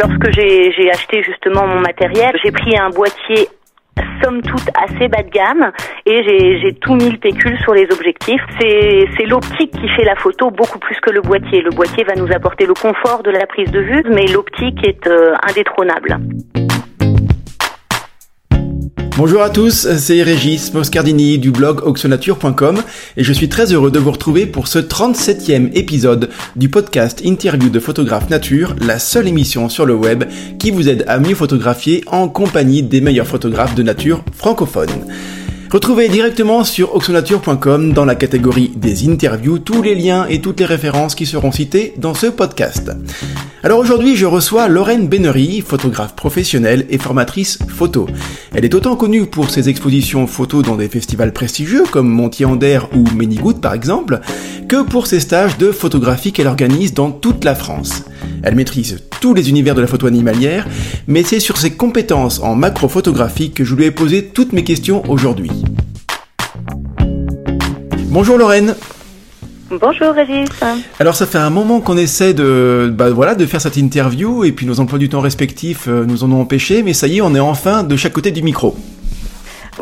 Lorsque j'ai acheté justement mon matériel, j'ai pris un boîtier somme toute assez bas de gamme et j'ai tout mis le pécule sur les objectifs. C'est l'optique qui fait la photo beaucoup plus que le boîtier. Le boîtier va nous apporter le confort de la prise de vue, mais l'optique est euh, indétrônable. Bonjour à tous, c'est Régis Moscardini du blog auxonature.com et je suis très heureux de vous retrouver pour ce 37e épisode du podcast Interview de photographe nature, la seule émission sur le web qui vous aide à mieux photographier en compagnie des meilleurs photographes de nature francophones. Retrouvez directement sur oxonature.com dans la catégorie des interviews tous les liens et toutes les références qui seront citées dans ce podcast. Alors aujourd'hui, je reçois Lorraine Bennery, photographe professionnelle et formatrice photo. Elle est autant connue pour ses expositions photos dans des festivals prestigieux comme Montier-Ander ou Ménigout par exemple, que pour ses stages de photographie qu'elle organise dans toute la France. Elle maîtrise tous les univers de la photo animalière, mais c'est sur ses compétences en macrophotographie que je lui ai posé toutes mes questions aujourd'hui. Bonjour Lorraine. Bonjour Régis. Alors ça fait un moment qu'on essaie de, bah, voilà, de faire cette interview et puis nos emplois du temps respectifs euh, nous en ont empêché, mais ça y est, on est enfin de chaque côté du micro.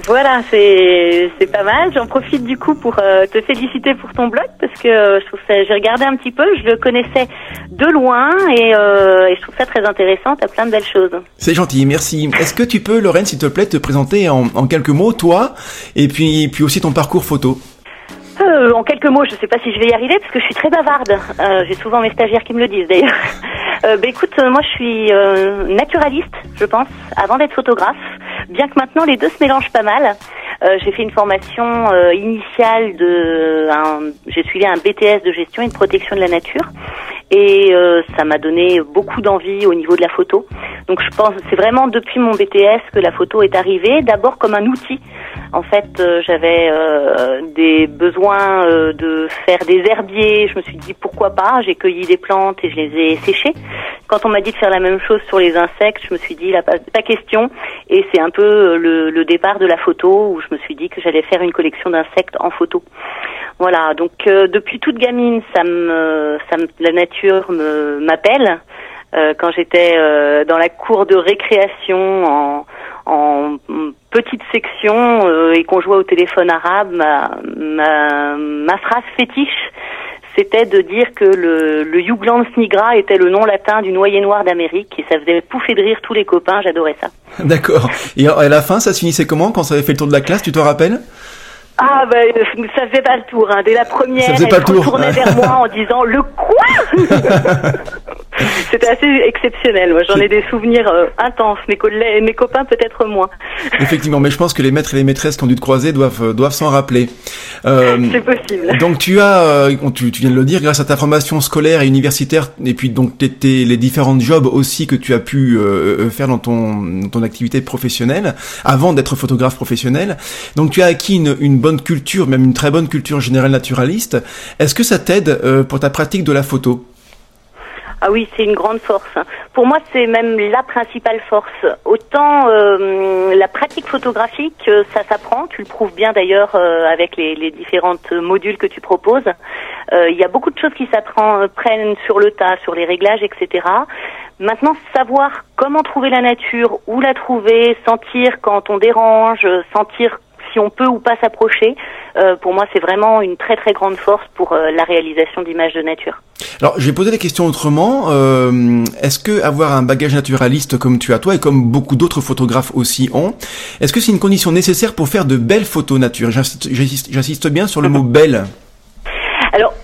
Voilà, c'est pas mal. J'en profite du coup pour euh, te féliciter pour ton blog parce que euh, je trouve ça. J'ai regardé un petit peu, je le connaissais de loin et, et je trouve ça très intéressant. T'as plein de belles choses. C'est gentil, merci. Est-ce que tu peux, Lorraine, s'il te plaît, te présenter en, en quelques mots, toi, et puis puis aussi ton parcours photo? Euh, en quelques mots, je ne sais pas si je vais y arriver parce que je suis très bavarde. Euh, J'ai souvent mes stagiaires qui me le disent d'ailleurs. Euh, bah, écoute, euh, moi je suis euh, naturaliste, je pense, avant d'être photographe. Bien que maintenant les deux se mélangent pas mal. J'ai fait une formation initiale de, j'ai suivi un BTS de gestion et de protection de la nature et ça m'a donné beaucoup d'envie au niveau de la photo. Donc je pense c'est vraiment depuis mon BTS que la photo est arrivée, d'abord comme un outil en fait, euh, j'avais euh, des besoins euh, de faire des herbiers. Je me suis dit pourquoi pas? J'ai cueilli des plantes et je les ai séchées. Quand on m'a dit de faire la même chose sur les insectes, je me suis dit là pas question. Et c'est un peu le, le, départ de la photo où je me suis dit que j'allais faire une collection d'insectes en photo. Voilà. Donc depuis toute gamine, ça me, ça la nature me m'appelle. quand j'étais dans la cour de récréation en petite section euh, et qu'on jouait au téléphone arabe, ma, phrase fétiche, c'était de dire que le, le Jugland Snigra était le nom latin du noyer noir d'Amérique et ça faisait pouffer de rire tous les copains, j'adorais ça. D'accord. Et à la fin, ça se finissait comment quand ça avait fait le tour de la classe, tu te rappelles? Ah ben ça faisait pas le tour. Hein. Dès la première, elle se retournait vers moi en disant le quoi? C'était assez exceptionnel. Moi, j'en ai des souvenirs euh, intenses. Mes, mes copains peut-être moins. Effectivement, mais je pense que les maîtres et les maîtresses qui ont dû te croiser doivent euh, doivent s'en rappeler. Euh, C'est possible. Donc tu as, euh, tu, tu, viens de le dire, grâce à ta formation scolaire et universitaire, et puis donc les différents jobs aussi que tu as pu faire dans ton dans ton activité professionnelle avant d'être photographe professionnel. Donc tu as acquis une, une bonne culture, même une très bonne culture générale naturaliste. Est-ce que ça t'aide pour ta pratique de la photo? Ah oui, c'est une grande force. Pour moi, c'est même la principale force. Autant euh, la pratique photographique, euh, ça s'apprend. Tu le prouves bien d'ailleurs euh, avec les, les différentes modules que tu proposes. Il y a beaucoup de choses qui s'apprennent sur le tas, sur les réglages, etc. Maintenant, savoir comment trouver la nature, où la trouver, sentir quand on dérange, sentir si on peut ou pas s'approcher, euh, pour moi, c'est vraiment une très très grande force pour euh, la réalisation d'images de nature. Alors, je vais poser la question autrement. Euh, est-ce que avoir un bagage naturaliste comme tu as toi et comme beaucoup d'autres photographes aussi ont, est-ce que c'est une condition nécessaire pour faire de belles photos nature? J'insiste bien sur le mot belle.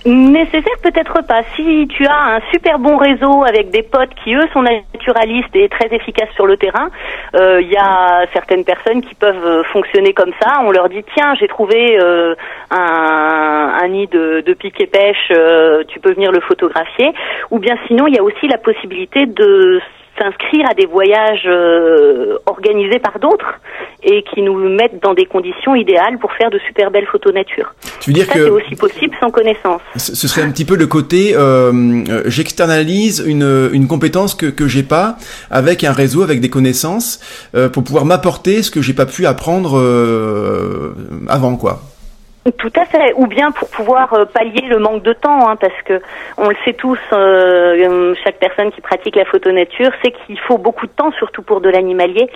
Nécessaire peut-être pas. Si tu as un super bon réseau avec des potes qui, eux, sont naturalistes et très efficaces sur le terrain, il euh, y a certaines personnes qui peuvent euh, fonctionner comme ça. On leur dit, tiens, j'ai trouvé euh, un, un, nid de, de pique et pêche, tu peux venir le photographier. Ou bien sinon, il y a aussi la possibilité de s'inscrire à des voyages euh, organisés par d'autres et qui nous mettent dans des conditions idéales pour faire de super belles photos nature. Tu veux dire Ça, que c'est aussi possible sans connaissance. Ce serait un petit peu le côté euh, euh, j'externalise une, une compétence que que j'ai pas avec un réseau avec des connaissances euh, pour pouvoir m'apporter ce que j'ai pas pu apprendre avant quoi. Tout à fait, ou bien pour pouvoir euh, pallier le manque de temps, hein, parce que on le sait tous, euh, chaque personne qui pratique la photo nature sait qu'il faut beaucoup de temps, surtout pour de l'animalier,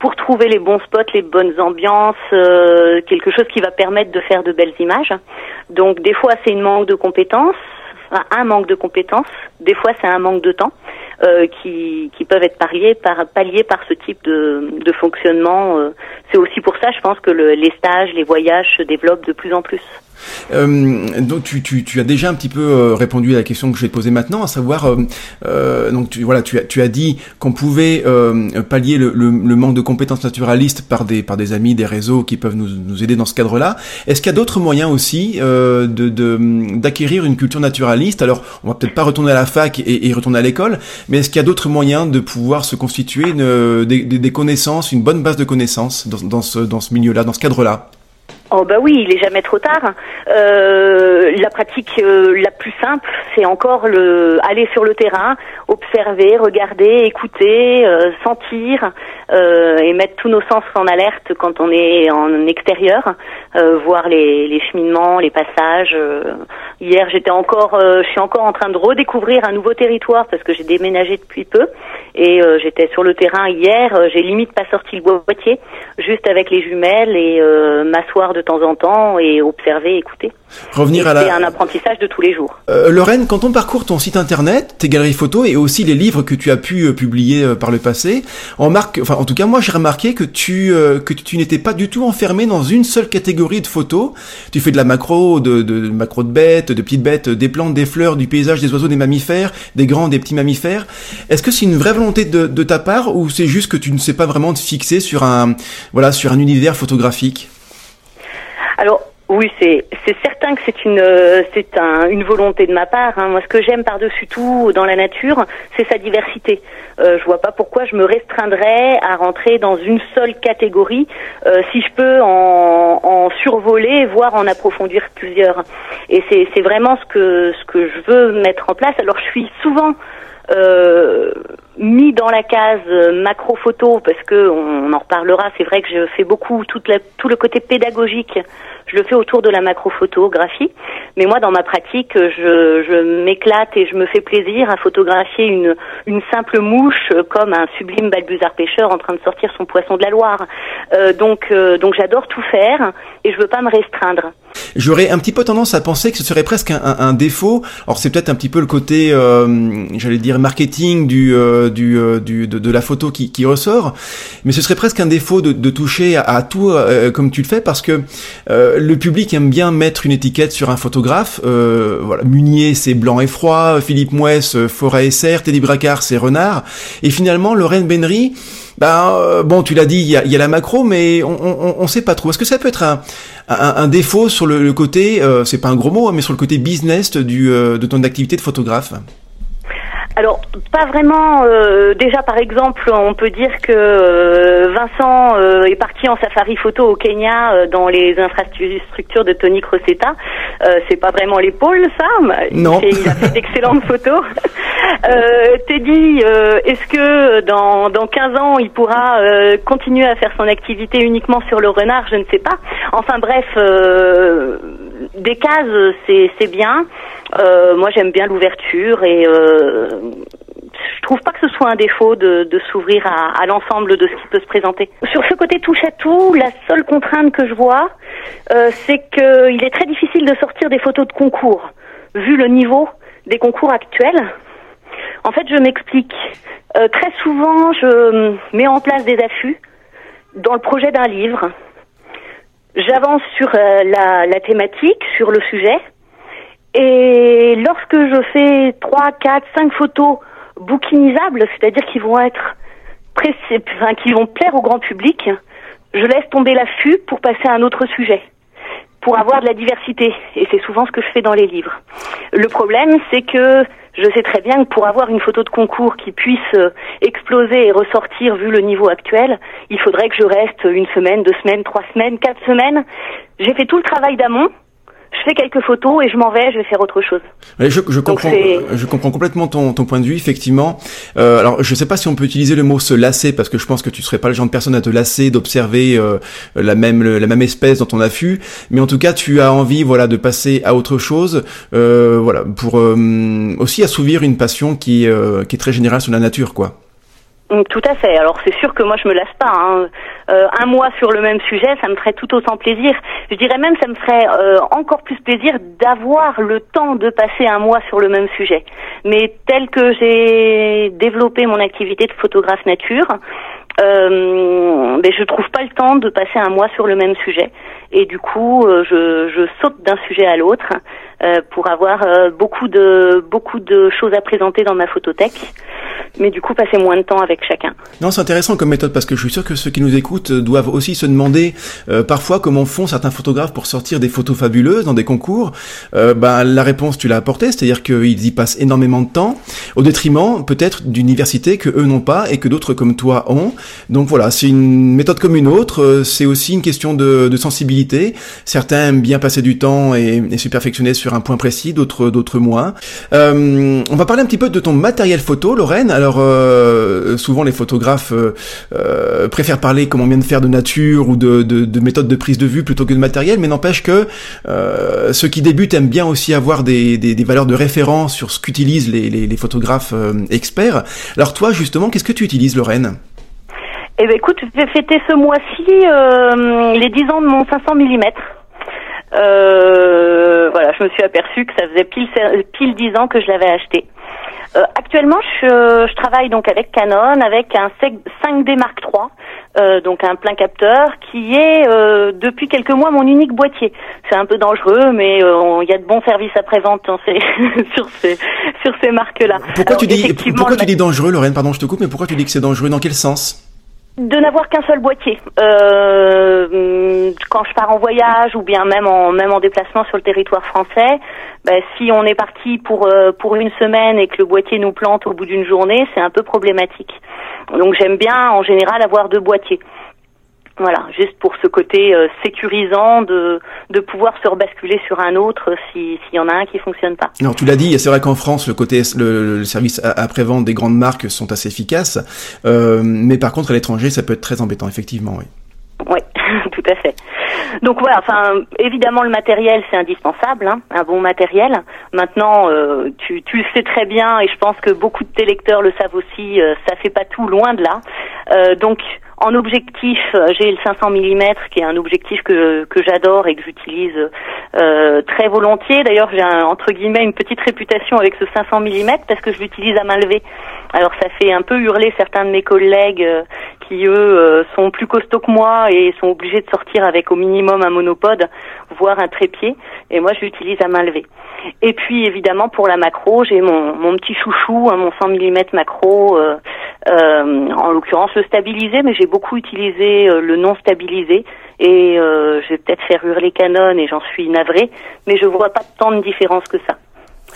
pour trouver les bons spots, les bonnes ambiances, euh, quelque chose qui va permettre de faire de belles images. Donc des fois c'est une manque de compétences, un manque de compétences, des fois c'est un manque de temps. Euh, qui, peuvent être palliés par, palliés par ce type de, de fonctionnement. Euh. C'est aussi pour ça, je pense, que le, les stages, les voyages se développent de plus en plus. Euh, donc tu, tu, tu, as déjà un petit peu euh, répondu à la question que je vais te poser maintenant, à savoir euh, euh donc tu, voilà tu as, tu as dit qu'on pouvait euh, pallier le, le, le, manque de compétences naturalistes par des par des amis, des réseaux qui peuvent nous, nous aider dans ce cadre-là. Est-ce qu'il y a d'autres moyens aussi de d'acquérir une culture naturaliste? Alors on va peut-être pas retourner à la fac et, et retourner à l'école, mais est-ce qu'il y a d'autres moyens de pouvoir se constituer une, des, des, connaissances, une bonne base de connaissances dans, dans ce dans ce milieu-là, dans ce cadre-là? Oh bah oui, il est jamais trop tard. Euh, la pratique euh, la plus simple, c'est encore le aller sur le terrain, observer, regarder, écouter, euh, sentir euh, et mettre tous nos sens en alerte quand on est en extérieur, voir les, les, cheminements, les passages. hier, j'étais encore, je suis encore en train de redécouvrir un nouveau territoire parce que j'ai déménagé depuis peu et j'étais sur le terrain hier. j'ai limite pas sorti le boîtier, juste avec les jumelles et m'asseoir de temps en temps et observer, écouter. Revenir à la... C'est un apprentissage de tous les jours. Euh, Lorraine, quand on parcourt ton site internet, tes galeries photos et aussi les livres que tu as pu euh, publier euh, par le passé, on marque, enfin en tout cas moi j'ai remarqué que tu euh, que tu n'étais pas du tout enfermé dans une seule catégorie de photos. Tu fais de la macro, de, de, macro de bêtes, de petites bêtes, des plantes, des fleurs, du paysage, des oiseaux, des mammifères, des grands, des petits mammifères. Est-ce que c'est une vraie volonté de, de ta part ou c'est juste que tu ne sais pas vraiment te fixer sur un voilà sur un univers photographique? Alors, oui, c'est certain que c'est une c'est un, une volonté de ma part. Hein. Moi, ce que j'aime par-dessus tout dans la nature, c'est sa diversité. Euh, je vois pas pourquoi je me restreindrais à rentrer dans une seule catégorie euh, si je peux en, en, survoler, voire en approfondir plusieurs. Et c'est vraiment ce que ce que je veux mettre en place. Alors, je suis souvent euh, mis dans la case macro photo parce que on, en reparlera. C'est vrai que je fais beaucoup toute la, tout le côté pédagogique. Je le fais autour de la macro photographie, mais moi dans ma pratique, je, m'éclate et je me fais plaisir à photographier une, une simple mouche comme un sublime balbuzard pêcheur en train de sortir son poisson de la Loire. Euh, donc euh, donc j'adore tout faire et je veux pas me restreindre. J'aurais un petit peu tendance à penser que ce serait presque un, défaut. Alors c'est peut-être un petit peu le côté, euh, j'allais dire marketing du, euh, euh, de, la photo qui, ressort, mais ce serait presque un défaut de, toucher à, tout euh, comme tu le fais parce que le public aime bien mettre une étiquette sur un photographe. voilà, Munier c'est blanc et froid, Philippe Mouès forêt et serre, Teddy Bracard c'est renard, et finalement Lorraine Benry ben bon, tu l'as dit, il y a, la macro, mais on, on, on sait pas trop. Est-ce que ça peut être un, défaut sur le, le côté, c'est pas un gros mot, hein, mais sur le côté business du, de ton activité de photographe? Alors, pas vraiment. Euh, déjà, par exemple, on peut dire que euh, Vincent euh, est parti en safari photo au Kenya dans les infrastructures de Tony Crocetta. c'est pas vraiment l'épaule, ça. Non. Il, a fait d'excellentes photos. Teddy, est-ce que dans, dans 15 ans, il pourra continuer à faire son activité uniquement sur le renard? Je ne sais pas. Enfin bref, des cases, c'est bien. Euh, moi, j'aime bien l'ouverture et euh, je trouve pas que ce soit un défaut de, s'ouvrir à, à l'ensemble de ce qui peut se présenter. Sur ce côté touche à tout, la seule contrainte que je vois, euh, c'est qu'il est très difficile de sortir des photos de concours, vu le niveau des concours actuels. En fait, je m'explique. Euh, très souvent, je mets en place des affûts dans le projet d'un livre. J'avance sur euh, la, thématique, sur le sujet. Et lorsque je fais trois, quatre, cinq photos bookinisables, c'est-à-dire qui vont être enfin, qui vont plaire au grand public, je laisse tomber l'affût pour passer à un autre sujet, pour avoir de la diversité. Et c'est souvent ce que je fais dans les livres. Le problème, c'est que je sais très bien que pour avoir une photo de concours qui puisse euh, exploser et ressortir vu le niveau actuel, il faudrait que je reste une semaine, deux semaines, trois semaines, quatre semaines. J'ai fait tout le travail d'amont, je fais quelques photos et je m'en vais, je vais faire autre chose. je, je comprends, je comprends complètement ton, ton point de vue, effectivement. Euh, alors, je sais pas si on peut utiliser le mot se lasser parce que je pense que tu serais pas le genre de personne à te lasser d'observer euh, la même la même espèce dans ton affût, mais en tout cas, tu as envie, voilà, de passer à autre chose, euh, voilà, pour euh, aussi assouvir une passion qui euh, qui est très générale sur la nature, quoi. Mm, tout à fait. Alors c'est sûr que moi je me lasse pas. Hein. Euh, un mois sur le même sujet, ça me ferait tout autant plaisir. Je dirais même ça me ferait euh, encore plus plaisir d'avoir le temps de passer un mois sur le même sujet. Mais tel que j'ai développé mon activité de photographe nature, euh, ben, je trouve pas le temps de passer un mois sur le même sujet. Et du coup, euh, je, saute d'un sujet à l'autre euh, pour avoir euh, beaucoup de beaucoup de choses à présenter dans ma photothèque mais du coup passer moins de temps avec chacun. Non, c'est intéressant comme méthode parce que je suis sûr que ceux qui nous écoutent doivent aussi se demander parfois comment font certains photographes pour sortir des photos fabuleuses dans des concours. Bah, la réponse tu l'as apportée, c'est-à-dire qu'ils y passent énormément de temps au détriment peut-être d'universités que eux n'ont pas et que d'autres comme toi ont. Donc voilà, c'est une méthode comme une autre. C'est aussi une question de, sensibilité. Certains aiment bien passer du temps et, se perfectionner sur un point précis, d'autres d'autres moins. Euh, on va parler un petit peu de ton matériel photo, Lorraine. Alors euh, souvent les photographes euh, euh, préfèrent parler comme on vient de faire de nature ou de, de, de méthode de prise de vue plutôt que de matériel, mais n'empêche que euh, ceux qui débutent aiment bien aussi avoir des, des, des valeurs de référence sur ce qu'utilisent les, les, les, photographes experts. Alors toi justement, qu'est-ce que tu utilises Lorraine? Eh ben écoute, je vais fêter ce mois-ci les 10 ans de mon 500 mm. Euh, voilà, je me suis aperçue que ça faisait pile pile dix ans que je l'avais acheté. Euh, actuellement, je, je, travaille donc avec Canon, avec un 5D Mark III, euh, donc un plein capteur, qui est euh, depuis quelques mois mon unique boîtier. C'est un peu dangereux, mais euh, il y a de bons services après-vente sur ces sur ces marques-là. Pourquoi, tu dis, pourquoi tu dis dangereux, Lorraine? Pardon, je te coupe, mais pourquoi tu dis que c'est dangereux? Dans quel sens? De n'avoir qu'un seul boîtier. Euh, quand je pars en voyage ou bien même en même en déplacement sur le territoire français, ben, si on est parti euh, pour une semaine et que le boîtier nous plante au bout d'une journée, c'est un peu problématique. Donc j'aime bien en général avoir deux boîtiers. Voilà, juste pour ce côté euh, sécurisant de, de pouvoir se rebasculer sur un autre s'il y en a un qui fonctionne pas. Non, tu l'as dit, c'est vrai qu'en France, le côté le, le service après-vente des grandes marques sont assez efficaces, euh, mais par contre à l'étranger, ça peut être très embêtant, effectivement, oui. Oui, tout à fait. Donc voilà, enfin évidemment le matériel c'est indispensable, hein, un bon matériel. Maintenant, euh, tu, tu le sais très bien et je pense que beaucoup de tes lecteurs le savent aussi, euh, ça fait pas tout loin de là. Euh, donc en objectif, euh, j'ai le 500 mm qui est un objectif que, que j'adore et que j'utilise euh, très volontiers. D'ailleurs, j'ai entre guillemets une petite réputation avec ce 500 mm parce que je l'utilise à main levée. Alors ça fait un peu hurler certains de mes collègues euh, qui eux euh, sont plus costauds que moi et sont obligés de sortir avec au minimum un monopode, voire un trépied. Et moi, je l'utilise à main levée. Et puis évidemment pour la macro, j'ai mon, mon petit chouchou, hein, mon 100 mm macro, euh, euh, en l'occurrence le stabilisé, mais j'ai beaucoup utilisé euh, le non stabilisé. Et euh, je vais peut-être faire hurler Canon et j'en suis navrée, mais je vois pas tant de différence que ça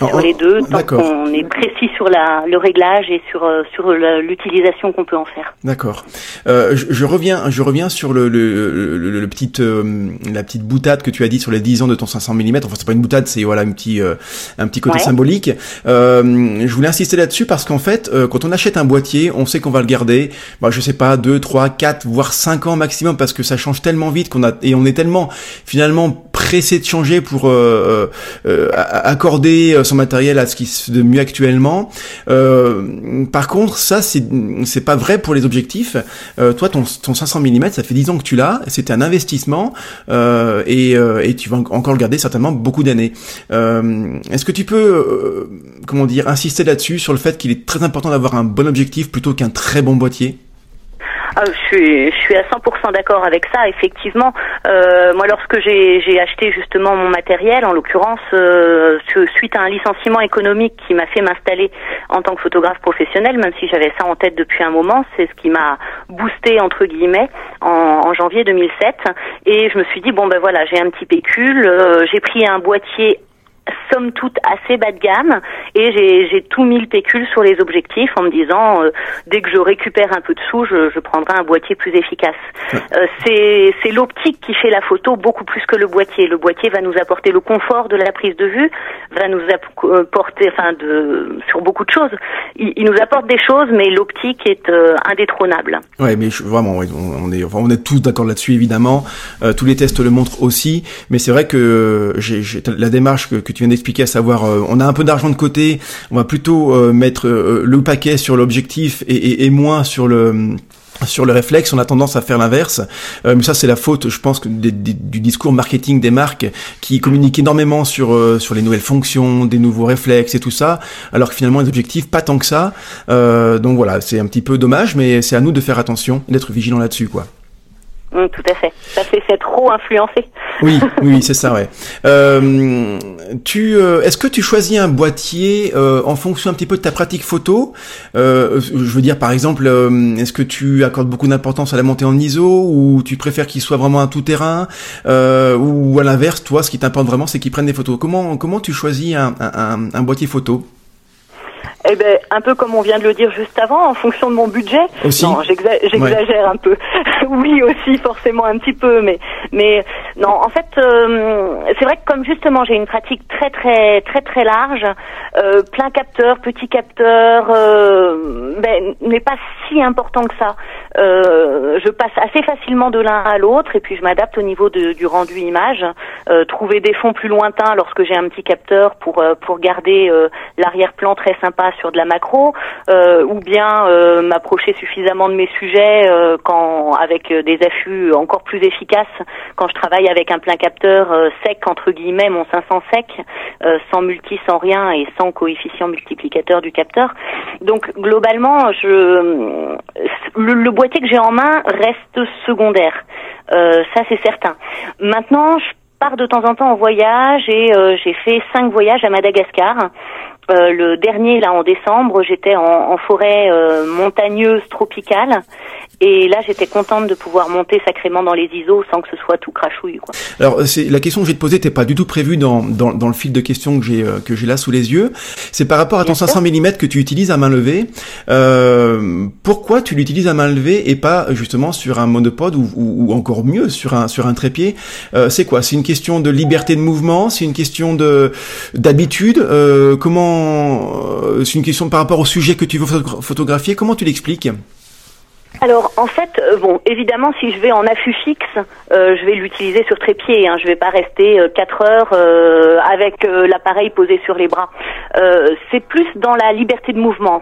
sur les deux, tant qu'on est précis sur la, le réglage et sur euh, sur l'utilisation qu'on peut en faire. D'accord. Euh, je, je, reviens je reviens sur le le, le, le petite euh, la petite boutade que tu as dit sur les 10 ans de ton 500 mm. Enfin c'est pas une boutade, c'est voilà un petit euh, un petit côté ouais. symbolique. Euh, je voulais insister là-dessus parce qu'en fait quand on achète un boîtier, on sait qu'on va le garder. Bah je sais pas 2 3 4 voire 5 ans maximum parce que ça change tellement vite qu'on a et on est tellement finalement pressé de changer pour accorder son matériel à ce qui se de mieux actuellement. Euh, par contre, ça c'est c'est pas vrai pour les objectifs. Euh, toi, ton, ton 500 mm, ça fait 10 ans que tu l'as. C'était un investissement euh, et, euh, et tu vas encore le garder certainement beaucoup d'années. Euh, est-ce que tu peux, euh, comment dire, insister là-dessus sur le fait qu'il est très important d'avoir un bon objectif plutôt qu'un très bon boîtier? Ah, je suis, je suis à 100% d'accord avec ça. Effectivement, euh, moi, lorsque j'ai acheté justement mon matériel, en l'occurrence, euh, suite à un licenciement économique qui m'a fait m'installer en tant que photographe professionnel, même si j'avais ça en tête depuis un moment, c'est ce qui m'a boosté entre guillemets en, en, janvier 2007. Et je me suis dit bon ben voilà, j'ai un petit pécule, euh, j'ai pris un boîtier somme toute assez bas de gamme et j'ai tout mis le pécule sur les objectifs en me disant euh, dès que je récupère un peu de sous, je, je prendrai un boîtier plus efficace. Euh, c'est l'optique qui fait la photo beaucoup plus que le boîtier. Le boîtier va nous apporter le confort de la prise de vue, va nous apporter, enfin, de, sur beaucoup de choses. Il, il nous apporte des choses, mais l'optique est euh, indétrônable. Ouais, mais je, vraiment, on, est, on est tous d'accord là-dessus évidemment. Euh, tous les tests le montrent aussi, mais c'est vrai que j'ai la démarche que, que tu viens d'expliquer, à savoir, on a un peu d'argent de côté, on va plutôt mettre le paquet sur l'objectif et, et, et moins sur le sur le réflexe, on a tendance à faire l'inverse. Euh, mais ça, c'est la faute, je pense, du discours marketing des marques qui communiquent énormément sur euh, sur les nouvelles fonctions, des nouveaux réflexes et tout ça, alors que finalement les objectifs pas tant que ça. Euh, donc voilà, c'est un petit peu dommage, mais c'est à nous de faire attention, d'être vigilants là-dessus, quoi. Mm, tout à fait. Ça fait trop influencé. Oui, oui, c'est ça, ouais. Euh, tu, euh, est-ce que tu choisis un boîtier euh, en fonction un petit peu de ta pratique photo? Euh, Je veux dire, par exemple, euh, est-ce que tu accordes beaucoup d'importance à la montée en ISO ou tu préfères qu'il soit vraiment un tout-terrain? Ou à l'inverse, toi, ce qui t'importe vraiment, c'est qu'il prenne des photos. Comment, comment tu choisis un, un, un boîtier photo? Eh ben, un peu comme on vient de le dire juste avant, en fonction de mon budget. Aussi. Non, j'exagère un peu. oui, aussi, forcément un petit peu, mais mais non. En fait, euh, c'est vrai que comme justement j'ai une pratique très très très très large, euh, plein capteur, petit capteur, euh, ben, n'est pas si important que ça. Euh, je passe assez facilement de l'un à l'autre et puis je m'adapte au niveau de, du rendu image. Euh, trouver des fonds plus lointains lorsque j'ai un petit capteur pour pour garder l'arrière-plan très sympa sur de la macro, euh, ou bien euh, m'approcher suffisamment de mes sujets euh, quand avec des affûts encore plus efficaces quand je travaille avec un plein capteur sec entre guillemets, mon 500 sec, sans multi, sans rien et sans coefficient multiplicateur du capteur. Donc globalement, je le, le boîtier que j'ai en main reste secondaire. ça c'est certain. Maintenant, je pars de temps en temps en voyage et j'ai fait cinq voyages à Madagascar euh, le dernier, là, en décembre, j'étais en, en, forêt euh, montagneuse tropicale. Et là, j'étais contente de pouvoir monter sacrément dans les ISO sans que ce soit tout crachouille. Quoi. Alors, c'est la question que je vais te poser n'était pas du tout prévue dans, dans, dans, le fil de questions que j'ai euh, que j'ai là sous les yeux. C'est par rapport à ton 500 mm que tu utilises à main levée. Pourquoi tu l'utilises à main levée et pas justement sur un monopode ou, ou, ou encore mieux sur un sur un trépied? C'est quoi? C'est une question de liberté de mouvement? C'est une question de d'habitude? Comment euh, c'est une question par rapport au sujet que tu veux photographier. Comment tu l'expliques? Alors en fait, euh, bon, évidemment, si je vais en affût fixe, euh, je vais l'utiliser sur trépied. Hein, je vais pas rester euh, 4 heures euh, avec l'appareil posé sur les bras. c'est plus dans la liberté de mouvement.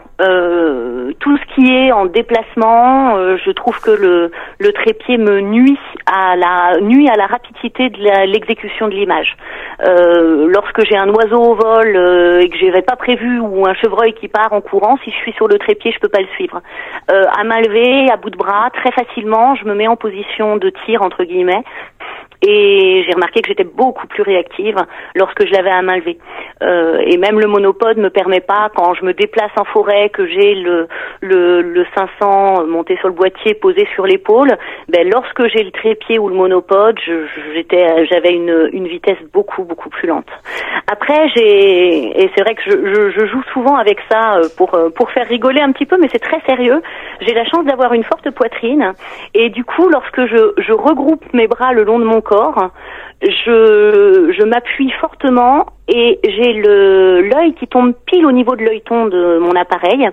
tout ce qui est en déplacement, je trouve que le, trépied me nuit à la nuit à la rapidité de l'exécution de l'image. lorsque j'ai un oiseau au vol et que j'avais pas prévu ou un chevreuil qui part en courant, si je suis sur le trépied, je peux pas le suivre. À bout de bras, très facilement, je me mets en position de tir, entre guillemets, et j'ai remarqué que j'étais beaucoup plus réactive lorsque je l'avais à main levée. Euh, et même le monopode me permet pas, quand je me déplace en forêt, que j'ai le, le, le 500 monté sur le boîtier, posé sur l'épaule, ben lorsque j'ai le trépied ou le monopode, j'étais, j'avais une, une vitesse beaucoup beaucoup plus lente. Après, j'ai et c'est vrai que je, je, je, joue souvent avec ça euh, pour euh, pour faire rigoler un petit peu, mais c'est très sérieux. J'ai la chance d'avoir une forte poitrine et du coup, lorsque je, je regroupe mes bras le long de mon corps, je, m'appuie fortement et j'ai l'œil qui tombe pile au niveau de l'œilleton de mon appareil.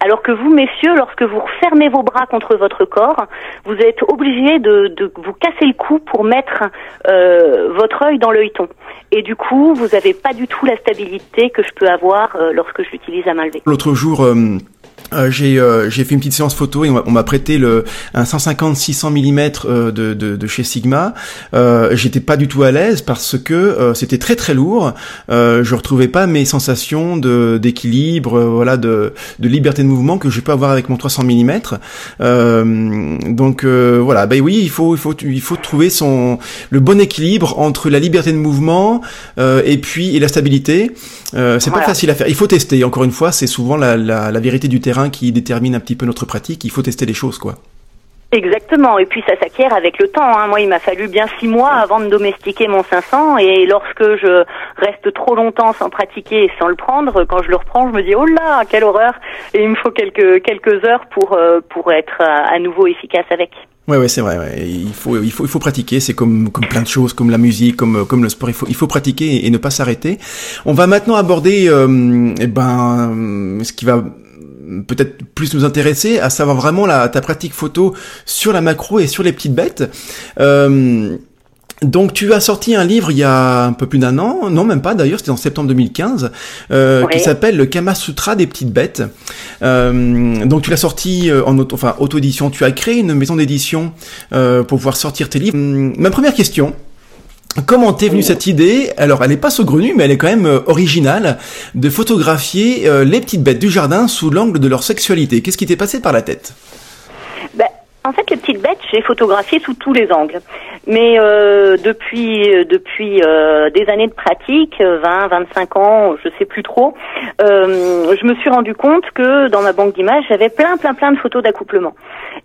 Alors que vous, messieurs, lorsque vous refermez vos bras contre votre corps, vous êtes obligé de, de vous casser le cou pour mettre euh, votre œil dans l'œilleton. Et du coup, vous n'avez pas du tout la stabilité que je peux avoir euh, lorsque je l'utilise à main levée. L'autre jour, euh, euh, j'ai euh, fait une petite séance photo et on m'a prêté le un 150 600 mm de, de, de chez Sigma. Euh, J'étais pas du tout à l'aise parce que euh, c'était très très lourd. Je retrouvais pas mes sensations d'équilibre, voilà, de, de liberté de mouvement que je peux avoir avec mon 300 mm. donc voilà, ben oui, il faut il faut il faut trouver son le bon équilibre entre la liberté de mouvement et puis et la stabilité. C'est pas facile à faire. Il faut tester. Encore une fois, c'est souvent la, la, la vérité du terrain qui détermine un petit peu notre pratique. Il faut tester les choses, quoi. Exactement, et puis ça s'acquiert avec le temps. Hein. Moi, il m'a fallu bien six mois avant de domestiquer mon 500, et lorsque je reste trop longtemps sans pratiquer et sans le prendre, quand je le reprends, je me dis oh là, quelle horreur Et il me faut quelques quelques heures pour euh, pour être à nouveau efficace avec. Ouais, ouais, c'est vrai. Ouais. Il faut, il faut, il faut pratiquer. C'est comme, comme plein de choses, comme la musique, comme, comme le sport. Il faut, il faut pratiquer et, ne pas s'arrêter. On va maintenant aborder, euh, eh ben, ce qui va peut-être plus nous intéresser, à savoir vraiment la, ta pratique photo sur la macro et sur les petites bêtes. Euh, donc tu as sorti un livre il y a un peu plus d'un an, non même pas d'ailleurs, c'était en septembre 2015, euh, qui s'appelle Le Kama Sutra des petites bêtes. Euh, donc tu l'as sorti euh, en auto, enfin auto-édition, tu as créé une maison d'édition euh, pour pouvoir sortir tes livres. Hum, ma première question, Comment t'es venue cette idée? Alors, elle n'est pas saugrenue, mais elle est quand même euh, originale de photographier les petites bêtes du jardin sous l'angle de leur sexualité. Qu'est-ce qui t'est passé par la tête? En fait, les petites bêtes, j'ai photographié sous tous les angles. Mais euh, depuis euh, depuis euh, des années de pratique, 20, 25 ans, je sais plus trop, je me suis rendu compte que dans ma banque d'images, j'avais plein plein plein de photos d'accouplement.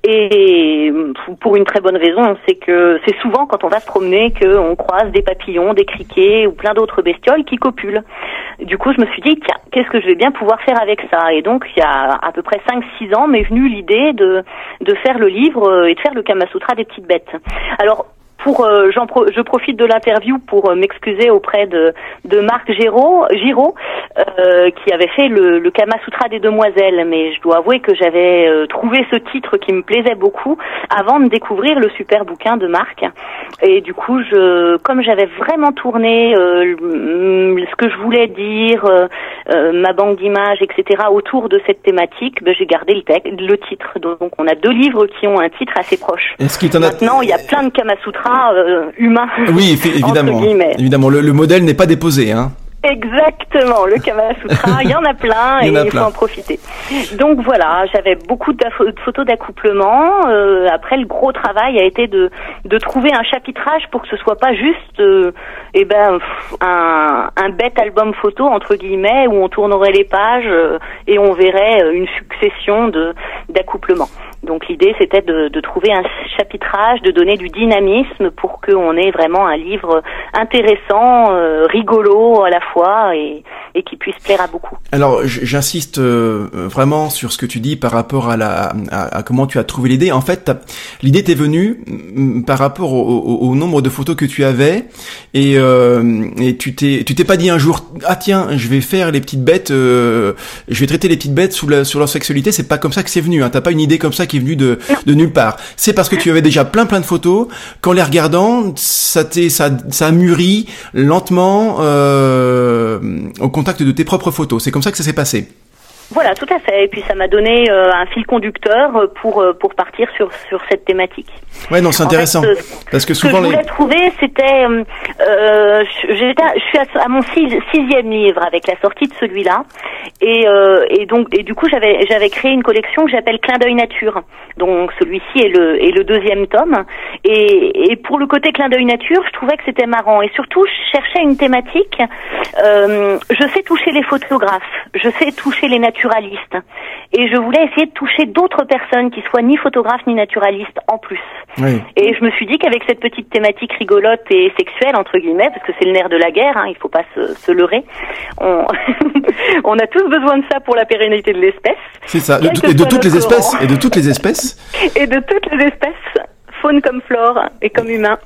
Et pour une très bonne raison, c'est que c'est souvent quand on va se promener qu'on croise des papillons, des criquets ou plein d'autres bestioles qui copulent. Du coup, je me suis dit, tiens, qu'est-ce que je vais bien pouvoir faire avec ça? Et donc, il y a à peu près 5-6 ans m'est venue l'idée de, de faire le livre euh, et de faire le Kama Sutra des petites bêtes. Alors, pour, euh, je profite de l'interview pour euh, m'excuser auprès de, de Marc Giraud, Giraud euh, qui avait fait le, le Kama Sutra des demoiselles. Mais je dois avouer que j'avais trouvé ce titre qui me plaisait beaucoup avant de découvrir le super bouquin de Marc. Et du coup, je, comme j'avais vraiment tourné ce que je voulais dire, ma banque d'images, etc., autour de cette thématique, ben, j'ai gardé le, le titre. Donc, on a deux livres qui ont un titre assez proche. Maintenant, il y a plein de Kama Sutra euh, humain. Oui, évidemment. Évidemment, le, le modèle n'est pas déposé, hein. Exactement, le Kamala Sutra, il y en a plein et il, faut en profiter. Donc voilà, j'avais beaucoup de photos d'accouplement. Euh, après, le gros travail a été de, de trouver un chapitrage pour que ce soit pas juste euh, eh ben, un, un bête album photo, entre guillemets, où on tournerait les pages euh, et on verrait une succession de d'accouplements. Donc l'idée c'était de, trouver un chapitrage, de donner du dynamisme pour qu'on ait vraiment un livre intéressant, rigolo à la fois et, qui puisse plaire à beaucoup. Alors j'insiste euh, vraiment sur ce que tu dis par rapport à, la, à, comment tu as trouvé l'idée. En fait, l'idée t'est venue mm, par rapport au, nombre de photos que tu avais et, euh, et tu t'es tu t'es pas dit un jour ah tiens je vais faire les petites bêtes, euh, je vais traiter les petites bêtes sous la, sur leur sexualité. C'est pas comme ça que c'est venu. Hein. T'as pas une idée comme ça qui est venue de, de nulle part. C'est parce que tu avais déjà plein plein de photos qu'en les regardant ça t'est ça ça a mûri lentement. Euh, au contact de tes propres photos. C'est comme ça que ça s'est passé. Voilà, tout à fait. Et puis ça m'a donné euh, un fil conducteur pour euh, pour partir sur sur cette thématique. Ouais, non, c'est intéressant parce que souvent ce que je voulais trouver, c'était, euh, je suis à, mon sixième livre avec la sortie de celui-là, et et donc et du coup j'avais j'avais créé une collection que j'appelle Clin d'œil nature. Donc celui-ci est le est le deuxième tome, et et pour le côté Clin d'œil nature, je trouvais que c'était marrant, et surtout je cherchais une thématique. je sais toucher les photographes, je sais toucher les natures naturaliste. Et je voulais essayer de toucher d'autres personnes qui soient ni photographes ni naturalistes en plus. Et je me suis dit qu'avec cette petite thématique rigolote et sexuelle, entre guillemets, parce que c'est le nerf de la guerre, hein, il faut pas se, se leurrer, on... on a tous besoin de ça pour la pérennité de l'espèce. C'est ça, de, et de toutes les espèces. Et de toutes les espèces. et de toutes les espèces faune comme flore et comme humain.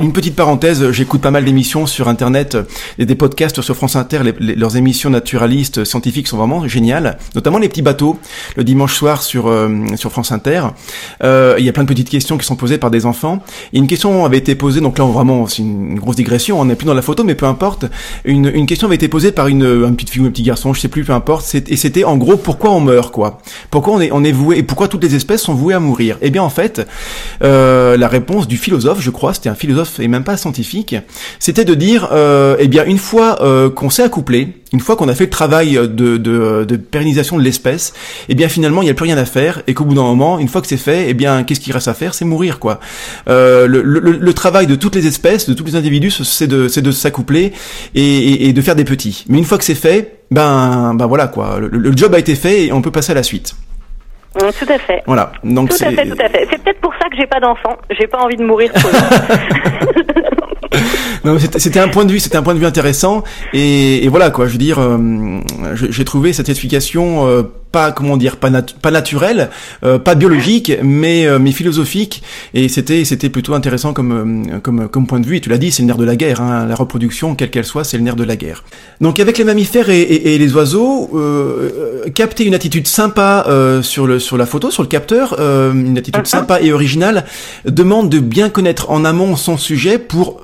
Une petite parenthèse, j'écoute pas mal d'émissions sur Internet et des podcasts sur France Inter. leurs émissions naturalistes, scientifiques sont vraiment géniales, notamment les petits bateaux le dimanche soir sur euh, sur France Inter. Euh, il y a plein de petites questions qui sont posées par des enfants. Et une question avait été posée, donc là vraiment c'est une grosse digression, on n'est plus dans la photo, mais peu importe. Une, question avait été posée par une, une petite fille ou un petit garçon, je sais plus, peu importe. Et c'était en gros pourquoi on meurt, quoi? Pourquoi on est on est voué et pourquoi toutes les espèces sont vouées à mourir? Eh bien en fait, euh, la réponse du philosophe, je crois, c'était un philosophe et même pas scientifique, c'était de dire, euh, eh bien, une fois euh, qu'on s'est accouplé, une fois qu'on a fait le travail de, de, de pérennisation de l'espèce, eh bien, finalement, il n'y a plus rien à faire, et qu'au bout d'un moment, une fois que c'est fait, eh bien, qu'est-ce qu'il reste à faire? C'est mourir, quoi. Euh, le, le, le, travail de toutes les espèces, de tous les individus, c'est de, c'est de s'accoupler et, et, de faire des petits. Mais une fois que c'est fait, ben, ben voilà, quoi. Le, le job a été fait et on peut passer à la suite. Mm, tout à fait. Voilà. Donc tout à fait, tout à fait. C'est peut-être ça que j'ai pas d'enfant. J'ai pas envie de mourir non, c'était un point de vue, c'était un point de vue intéressant. Et, et voilà quoi, je veux dire, euh, j'ai trouvé cette explication euh, pas comment dire pas, pas naturel, euh, pas biologique, mais euh, mais philosophique. Et c'était c'était plutôt intéressant comme euh, comme comme point de vue. Et tu l'as dit, c'est le nerf de la guerre. Hein, la reproduction, quelle qu'elle soit, c'est le nerf de la guerre. Donc avec les mammifères et, et, et les oiseaux, capter une attitude sympa sur le sur la photo, sur le capteur, une attitude uh-huh. sympa et originale, demande de bien connaître en amont son sujet pour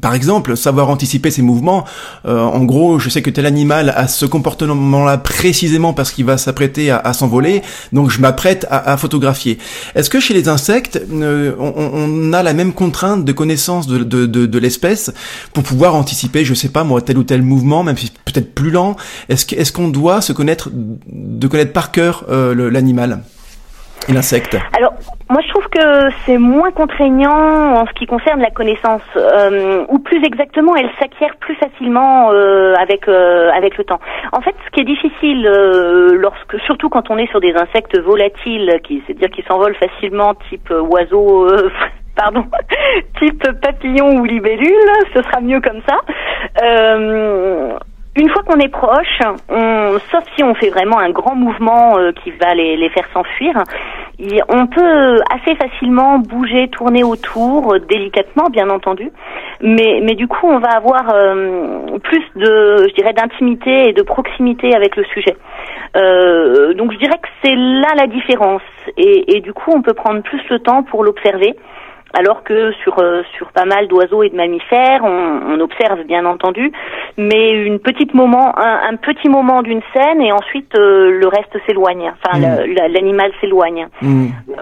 par exemple, savoir anticiper ses mouvements. en gros, je sais que tel animal a ce comportement-là précisément parce qu'il va s'apprêter à, s'envoler, donc je m'apprête à, photographier. Est-ce que chez les insectes, euh, on, a la même contrainte de connaissance de, l'espèce pour pouvoir anticiper, je sais pas moi, tel ou tel mouvement, même si peut-être plus lent? Est-ce qu'on doit se connaître, de connaître par cœur euh, l'animal l'insecte? Alors, moi je trouve que c'est moins contraignant en ce qui concerne la connaissance, euh, ou plus exactement, elle s'acquiert plus facilement euh, avec euh, avec le temps. En fait, ce qui est difficile, lorsque, surtout quand on est sur des insectes volatiles, qui c'est-à-dire qui s'envolent facilement, type oiseau. pardon, type papillon ou libellule, ce sera mieux comme ça. Une fois qu'on est proche, on, sauf si on fait vraiment un grand mouvement euh, qui va les, les faire s'enfuir, on peut assez facilement bouger, tourner autour, euh, délicatement bien entendu, mais, mais du coup on va avoir euh, plus de, je dirais, d'intimité et de proximité avec le sujet. donc je dirais que c'est là la différence, et, et du coup on peut prendre plus le temps pour l'observer alors que sur euh, sur pas mal d'oiseaux et de mammifères, on, observe bien entendu, mais une petite moment, un, petit moment d'une scène et ensuite euh, le reste s'éloigne. Enfin, mm. l'animal s'éloigne. Mm. Euh,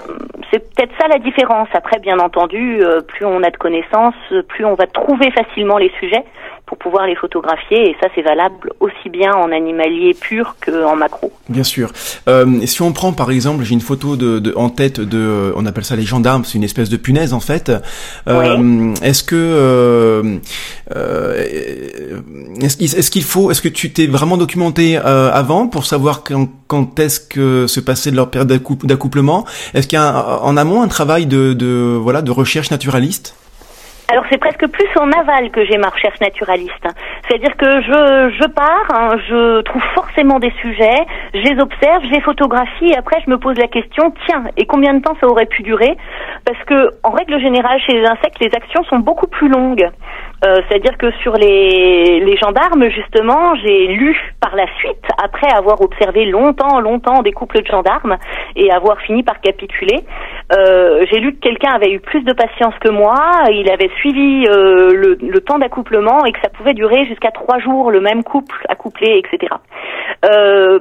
c'est peut-être ça la différence. Après, bien entendu, plus on a de connaissances, plus on va trouver facilement les sujets pour pouvoir les photographier et ça c'est valable aussi bien en animalier pur qu'en macro. Bien sûr. Euh, si on prend par exemple, j'ai une photo de, de, en tête de, on appelle ça les gendarmes, c'est une espèce de punaise en fait. Euh, Est-ce que euh, euh est-ce qu'il faut, est-ce que tu t'es vraiment documenté euh, avant pour savoir quand, quand est-ce que se passait leur période d'accouplement? Est-ce qu'il y a en amont un travail de, de voilà de recherche naturaliste? Alors c'est presque plus en aval que j'ai ma recherche naturaliste. C'est-à-dire que je, je pars, hein, je trouve forcément des sujets, je les observe, je les photographie et après je me pose la question, tiens, et combien de temps ça aurait pu durer? Parce que en règle générale chez les insectes, les actions sont beaucoup plus longues. Euh, c'est-à-dire que sur les, les gendarmes, justement, j'ai lu par la suite, après avoir observé longtemps, longtemps des couples de gendarmes et avoir fini par capituler, euh, j'ai lu que quelqu'un avait eu plus de patience que moi, il avait suivi euh, le, temps d'accouplement et que ça pouvait durer jusqu'à trois jours, le même couple accouplé, etc.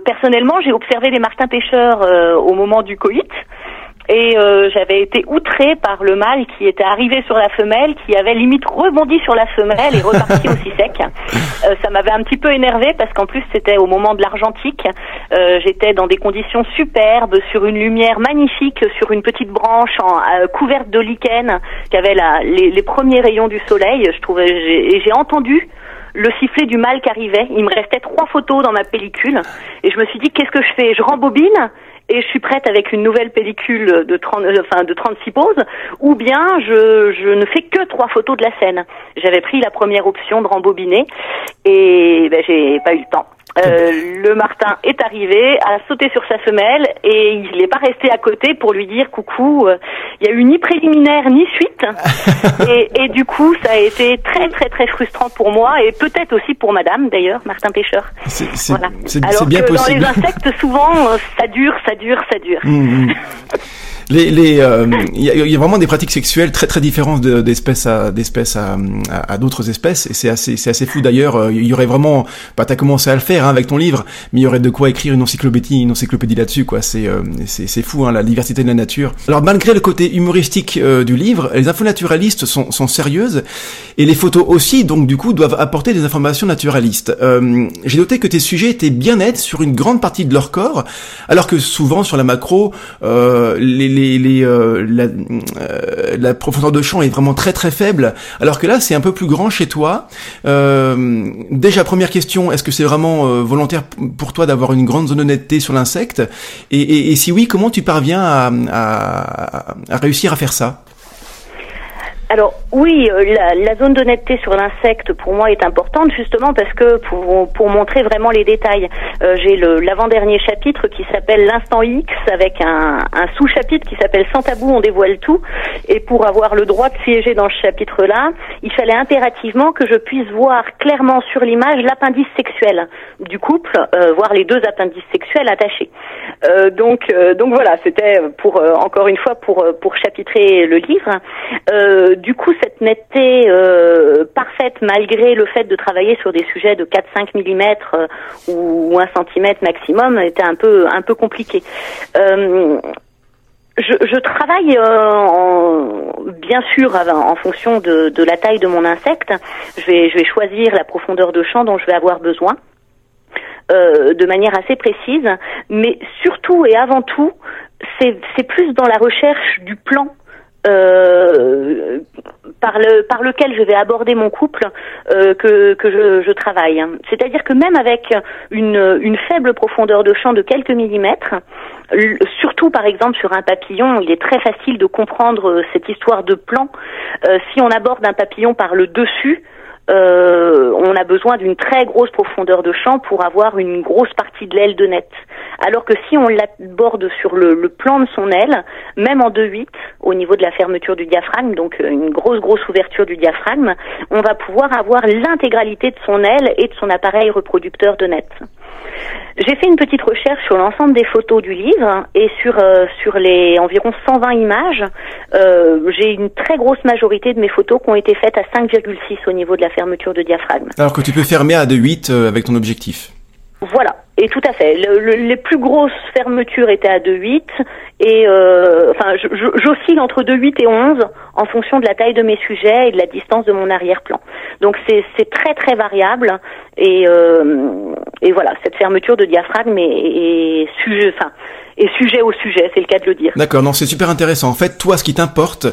Personnellement, j'ai observé des martins pêcheurs au moment du coït et euh, j'avais été outrée par le mâle qui était arrivé sur la femelle, qui avait limite rebondi sur la femelle et reparti aussi sec. Euh, ça m'avait un petit peu énervé parce qu'en plus c'était au moment de l'argentique. Euh, J'étais dans des conditions superbes, sur une lumière magnifique, sur une petite branche en, euh, couverte de lichen qui avait la, les, les, premiers rayons du soleil. Je trouvais et j'ai entendu le sifflet du mâle qui arrivait. Il me restait trois photos dans ma pellicule et je me suis dit qu'est-ce que je fais? Je rembobine et je suis prête avec une nouvelle pellicule de 30, euh, enfin de 36 poses, ou bien je, ne fais que trois photos de la scène. J'avais pris la première option de rembobiner et ben, j'ai pas eu le temps. Euh, le Martin est arrivé, a sauté sur sa femelle et il n'est pas resté à côté pour lui dire coucou. Euh, il y a eu ni préliminaire ni suite et, et, du coup ça a été très très très frustrant pour moi et peut-être aussi pour Madame d'ailleurs Martin Pêcheur. C'est voilà. Bien que dans les insectes souvent euh, ça dure, ça dure, ça dure. Mmh, les les euh, il y, a, y, a, vraiment des pratiques sexuelles très très différentes d'espèces à d'espèces à, à, d'autres espèces et c'est assez c'est assez fou d'ailleurs il y aurait vraiment bah t'as commencé à le faire hein, avec ton livre. Mais il y aurait de quoi écrire une encyclopédie une encyclopédie là-dessus quoi. C'est euh, c'est fou hein, la diversité de la nature. Alors malgré le côté humoristique du livre les infos naturalistes sont sont sérieuses. Et les photos aussi donc du coup doivent apporter des informations naturalistes. J'ai noté que tes sujets étaient bien nets sur une grande partie de leur corps alors que souvent sur la macro la, profondeur de champ est vraiment très très faible, alors que là c'est un peu plus grand chez toi. déjà première question, est-ce que c'est vraiment volontaire pour toi d'avoir une grande zone de netteté sur l'insecte. Et, si oui, comment tu parviens à réussir à faire ça? Alors oui, euh, la, la zone d'honnêteté sur l'insecte pour moi est importante justement parce que pour, pour montrer vraiment les détails, euh, j'ai l'avant-dernier chapitre qui s'appelle l'instant X avec un, un sous-chapitre qui s'appelle Sans tabou on dévoile tout. Et pour avoir le droit de siéger dans ce chapitre-là, il fallait impérativement que je puisse voir clairement sur l'image l'appendice sexuel du couple, euh, voir les deux appendices sexuels attachés. Euh, donc donc voilà, c'était pour encore une fois pour pour chapitrer le livre du coup, cette netteté euh, parfaite, malgré le fait de travailler sur des sujets de 4-5 mm euh, ou, 1 cm maximum, était un peu un peu compliqué. Euh, je, travaille bien sûr en fonction de, la taille de mon insecte. Je vais choisir la profondeur de champ dont je vais avoir besoin. de manière assez précise, mais surtout et avant tout, c'est plus dans la recherche du plan euh, par, le, par lequel je vais aborder mon couple euh, que, que je, travaille. C'est-à-dire que même avec une, une faible profondeur de champ de quelques millimètres, surtout par exemple sur un papillon, il est très facile de comprendre euh, cette histoire de plan. Si on aborde un papillon par le dessus, euh, on a besoin d'une très grosse profondeur de champ pour avoir une grosse partie de l'aile de net. Alors que si on l'aborde sur le, le, plan de son aile, même en 2-8, au niveau de la fermeture du diaphragme, donc euh, une grosse grosse ouverture du diaphragme, on va pouvoir avoir l'intégralité de son aile et de son appareil reproducteur de net. J'ai fait une petite recherche sur l'ensemble des photos du livre et sur euh, sur les environ 120 images, euh, j'ai une très grosse majorité de mes photos qui ont été faites à 5,6 au niveau de la fermeture de diaphragme. Alors que tu peux fermer à 2,8 euh, avec ton objectif. Voilà, et tout à fait. les plus grosses fermetures étaient à 2,8 et euh, enfin j'oscille entre 2,8 et 11 en fonction de la taille de mes sujets et de la distance de mon arrière-plan. Donc c'est très très variable et, euh, et voilà cette fermeture de diaphragme est, est sujet, et sujet au sujet, c'est le cas de le dire. D'accord, non, c'est super intéressant. En fait, toi, ce qui t'importe,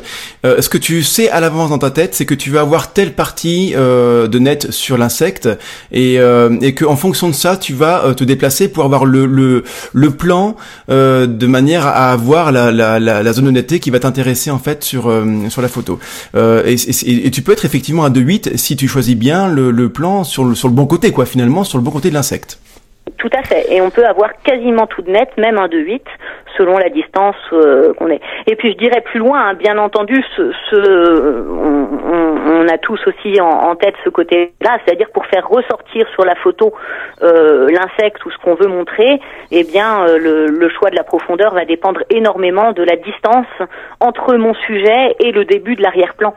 euh, ce que tu sais à l'avance dans ta tête, c'est que tu vas avoir telle partie euh, de net sur l'insecte et, euh, et que en fonction de ça, tu vas euh, te déplacer pour avoir le le, le plan euh, de manière à avoir la, la, la, zone de netteté qui va t'intéresser en fait sur sur la photo. Et, et, et, tu peux être effectivement à 2,8 si tu choisis bien le, le plan sur le sur le bon côté, quoi, finalement, sur le bon côté de l'insecte. Tout à fait. Et on peut avoir quasiment tout de net, même un de 8, selon la distance euh, qu'on est. Et puis je dirais plus loin, hein, bien entendu, on, a tous aussi en, tête ce côté-là, c'est-à-dire pour faire ressortir sur la photo euh, l'insecte ou ce qu'on veut montrer, eh bien euh, le, choix de la profondeur va dépendre énormément de la distance entre mon sujet et le début de l'arrière-plan,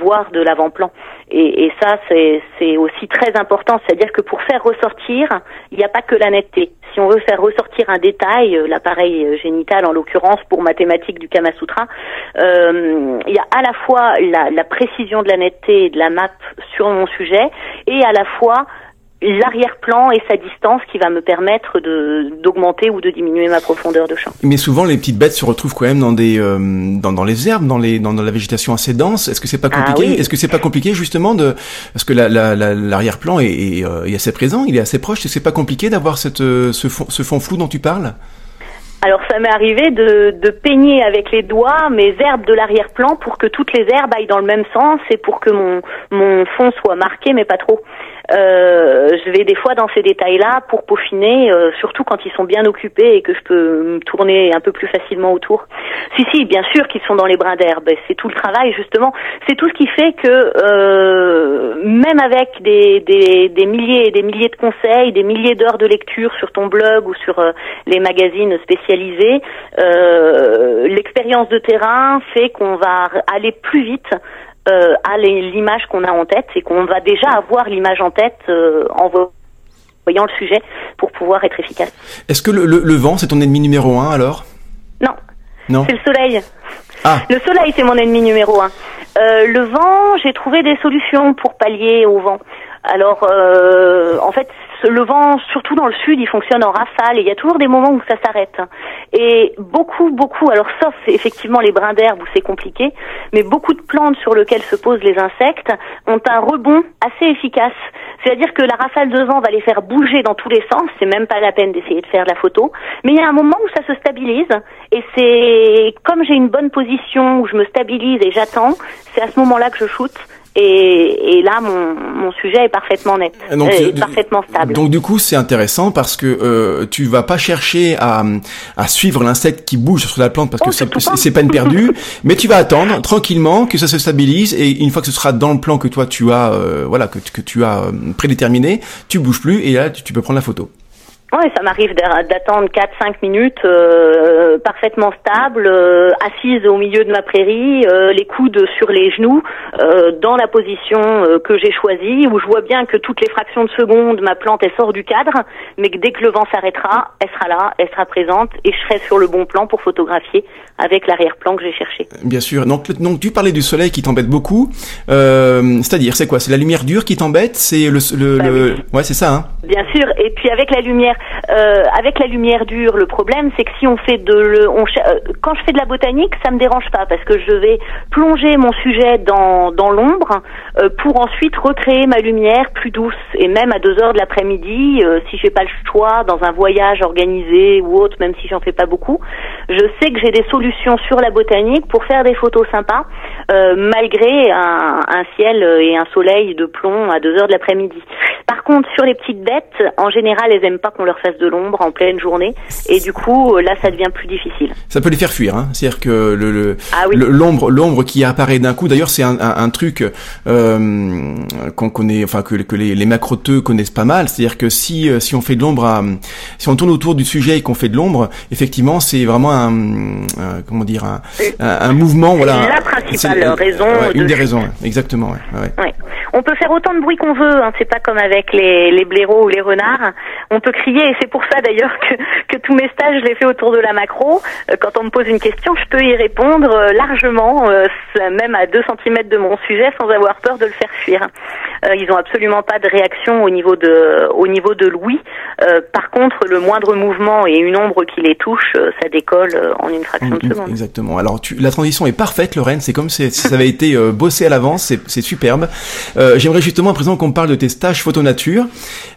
voire de l'avant-plan. Et, et ça, c'est aussi très important, c'est-à-dire que pour faire ressortir, il n'y a pas que la netteté. Si on veut faire ressortir un détail, euh, l'appareil euh, génital en l'occurrence pour mathématiques du Kama Sutra, euh, il y a à la fois la, la précision de la netteté et de la map sur mon sujet, et à la fois l'arrière-plan et sa distance qui va me permettre de d'augmenter ou de diminuer ma profondeur de champ. Mais souvent les petites bêtes se retrouvent quand même dans des euh, dans, dans les herbes, dans les dans, dans la végétation assez dense. Est-ce que c'est pas ah compliqué Est-ce que c'est pas compliqué justement de parce que l'arrière-plan la, la, est, est, euh, est, assez présent, il est assez proche. Est-ce que c'est pas compliqué d'avoir cette ce fond, ce fond flou dont tu parles? Alors ça m'est arrivé de, de, peigner avec les doigts mes herbes de l'arrière-plan pour que toutes les herbes aillent dans le même sens et pour que mon, mon fond soit marqué mais pas trop. Euh, je vais des fois dans ces détails-là pour peaufiner, euh, surtout quand ils sont bien occupés et que je peux me tourner un peu plus facilement autour. Si, si, bien sûr qu'ils sont dans les brins d'herbe. C'est tout le travail, justement. C'est tout ce qui fait que euh, même avec des, des, des, milliers et des milliers de conseils, des milliers d'heures de lecture sur ton blog ou sur euh, les magazines spécialisés, l'expérience de terrain fait qu'on va aller plus vite euh, à l'image qu'on a en tête et qu'on va déjà avoir l'image en tête euh, en voyant le sujet pour pouvoir être efficace. Est-ce que le, le, vent, c'est ton ennemi numéro un alors? Non. Non? C'est le soleil. Ah. Le soleil, c'est mon ennemi numéro un. Euh, le vent, j'ai trouvé des solutions pour pallier au vent. Alors, euh, en fait, le vent, surtout dans le sud, il fonctionne en rafale et il y a toujours des moments où ça s'arrête. Et beaucoup, beaucoup, alors sauf effectivement les brins d'herbe où c'est compliqué, mais beaucoup de plantes sur lesquelles se posent les insectes ont un rebond assez efficace. C'est-à-dire que la rafale de vent va les faire bouger dans tous les sens, c'est même pas la peine d'essayer de faire la photo, mais il y a un moment où ça se stabilise et c'est comme j'ai une bonne position où je me stabilise et j'attends, c'est à ce moment-là que je shoote. Et, et, là, mon, mon, sujet est parfaitement net, donc, est parfaitement stable. Donc du coup, c'est intéressant parce que euh, tu vas pas chercher à, à suivre l'insecte qui bouge sur la plante parce que oh, c'est peine perdue, mais tu vas attendre tranquillement que ça se stabilise et une fois que ce sera dans le plan que toi tu as, euh, voilà, que, que tu as euh, prédéterminé, tu bouges plus et là tu peux prendre la photo. Oui, ça m'arrive d'attendre 4-5 minutes euh, parfaitement stable, euh, assise au milieu de ma prairie, euh, les coudes sur les genoux, dans la position que j'ai choisie, où je vois bien que toutes les fractions de seconde, ma plante elle sort du cadre, mais que dès que le vent s'arrêtera, elle sera là, elle sera présente, et je serai sur le bon plan pour photographier avec l'arrière-plan que j'ai cherché. Bien sûr. Donc, donc tu parlais du soleil qui t'embête beaucoup. C'est-à-dire, c'est quoi? C'est la lumière dure qui t'embête? C'est le, le, bah ouais, c'est ça. Hein bien sûr. Et puis avec la lumière euh, avec la lumière dure, le problème c'est que si on fait de le, on, euh, quand je fais de la botanique, ça me dérange pas parce que je vais plonger mon sujet dans, dans l'ombre euh, pour ensuite recréer ma lumière plus douce et même à deux heures de l'après-midi, euh, si j'ai pas le choix dans un voyage organisé ou autre, même si j'en fais pas beaucoup, je sais que j'ai des solutions sur la botanique pour faire des photos sympas malgré un, un ciel et un soleil de plomb à deux heures de l'après-midi. Par contre, sur les petites bêtes, en général, elles aiment pas qu'on leur fasse de l'ombre en pleine journée, et du coup, là, ça devient plus difficile. Ça peut les faire fuir, hein. C'est-à-dire que le ah l'ombre, l'ombre qui apparaît d'un coup. D'ailleurs, c'est un, un, truc euh, qu'on connaît, enfin que, que les, les, macroteux connaissent pas mal. C'est-à-dire que si euh, si on fait de l'ombre, si on tourne autour du sujet et qu'on fait de l'ombre, effectivement, c'est vraiment un, comment dire un, mouvement, voilà. La principale raison. une des raisons, exactement. Ouais, On peut faire autant de bruit qu'on veut. Hein. C'est pas comme avec les, les blaireaux ou les renards. On peut crier et c'est pour ça d'ailleurs que, que tous mes stages, je les fais autour de la macro. Euh, quand on me pose une question, je peux y répondre euh, largement, euh, même à 2 cm de mon sujet sans avoir peur de le faire fuir. Ils ont absolument pas de réaction au niveau de, au niveau de l'ouïe. Par contre, le moindre mouvement et une ombre qui les touche, ça décolle en une fraction de seconde. Exactement. Alors tu, la transition est parfaite, Lorraine. C'est comme si ça avait été bossé à l'avance. C'est superbe. J'aimerais justement à présent qu'on parle de tes stages photo nature.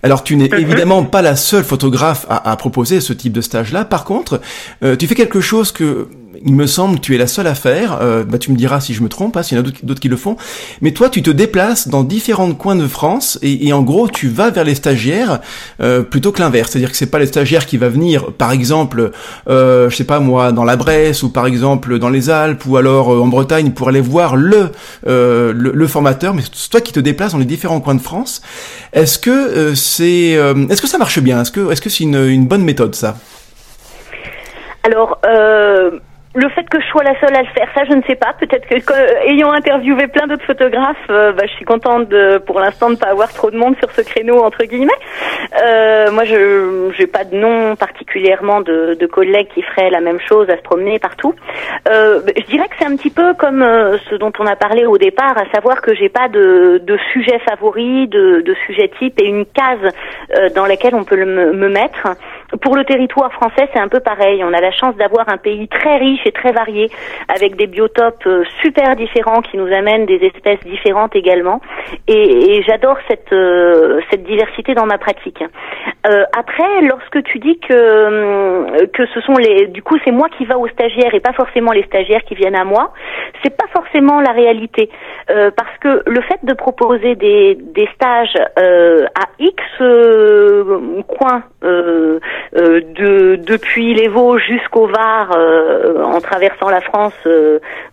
Alors tu n'es mhm. évidemment pas la seule photographe à, proposer ce type de stage-là. Par contre, euh, tu fais quelque chose que il me semble, tu es la seule à faire. Euh, bah, tu me diras si je me trompe, hein, s'il y en a d'autres qui le font. Mais toi, tu te déplaces dans différents coins de France et, et en gros, tu vas vers les stagiaires euh, plutôt que l'inverse. C'est-à-dire que c'est pas les stagiaires qui va venir, par exemple, euh, je sais pas moi, dans la Bresse ou par exemple dans les Alpes ou alors euh, en Bretagne pour aller voir le, euh, le, le formateur. Mais c'est toi qui te déplaces dans les différents coins de France. Est-ce que euh, c'est, est-ce que ça marche bien? Est-ce que, est-ce que c'est une, une bonne méthode ça? Alors, euh, le fait que je sois la seule à le faire, ça je ne sais pas. Peut-être que, ayant interviewé plein d'autres photographes, euh, bah, je suis contente de, pour l'instant de ne pas avoir trop de monde sur ce créneau entre guillemets. Euh, moi, je n'ai pas de nom particulièrement de, de, collègues qui feraient la même chose à se promener partout. Euh, je dirais que c'est un petit peu comme euh, ce dont on a parlé au départ, à savoir que j'ai pas de, de sujet favori, de, de sujet type et une case dans laquelle on peut le, me mettre. Pour le territoire français, c'est un peu pareil. On a la chance d'avoir un pays très riche et très varié, avec des biotopes euh, super différents qui nous amènent des espèces différentes également. Et, et j'adore cette euh, cette diversité dans ma pratique. Euh, après, lorsque tu dis que euh, que ce sont les, du coup, c'est moi qui va aux stagiaires et pas forcément les stagiaires qui viennent à moi, c'est pas forcément la réalité, euh, parce que le fait de proposer des des stages à X coins de depuis les Vosges jusqu'au Var en traversant la France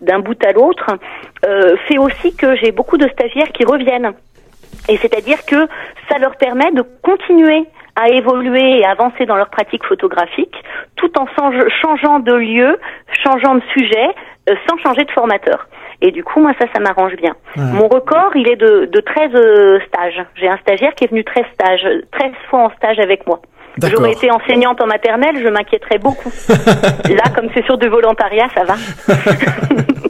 d'un bout à l'autre, fait aussi que j'ai beaucoup de stagiaires qui reviennent. Et c'est-à-dire que ça leur permet de continuer à évoluer et avancer dans leur pratique photographique tout en changeant de lieu, changeant de sujet, euh, sans changer de formateur. Et du coup, moi, ça, ça m'arrange bien. Mon record, il est de, de 13 euh, stages. J'ai un stagiaire qui est venu 13 stages, 13 fois en stage avec moi. J'aurais été enseignante en maternelle, je m'inquiéterais beaucoup. Là, comme c'est sur du volontariat, ça va.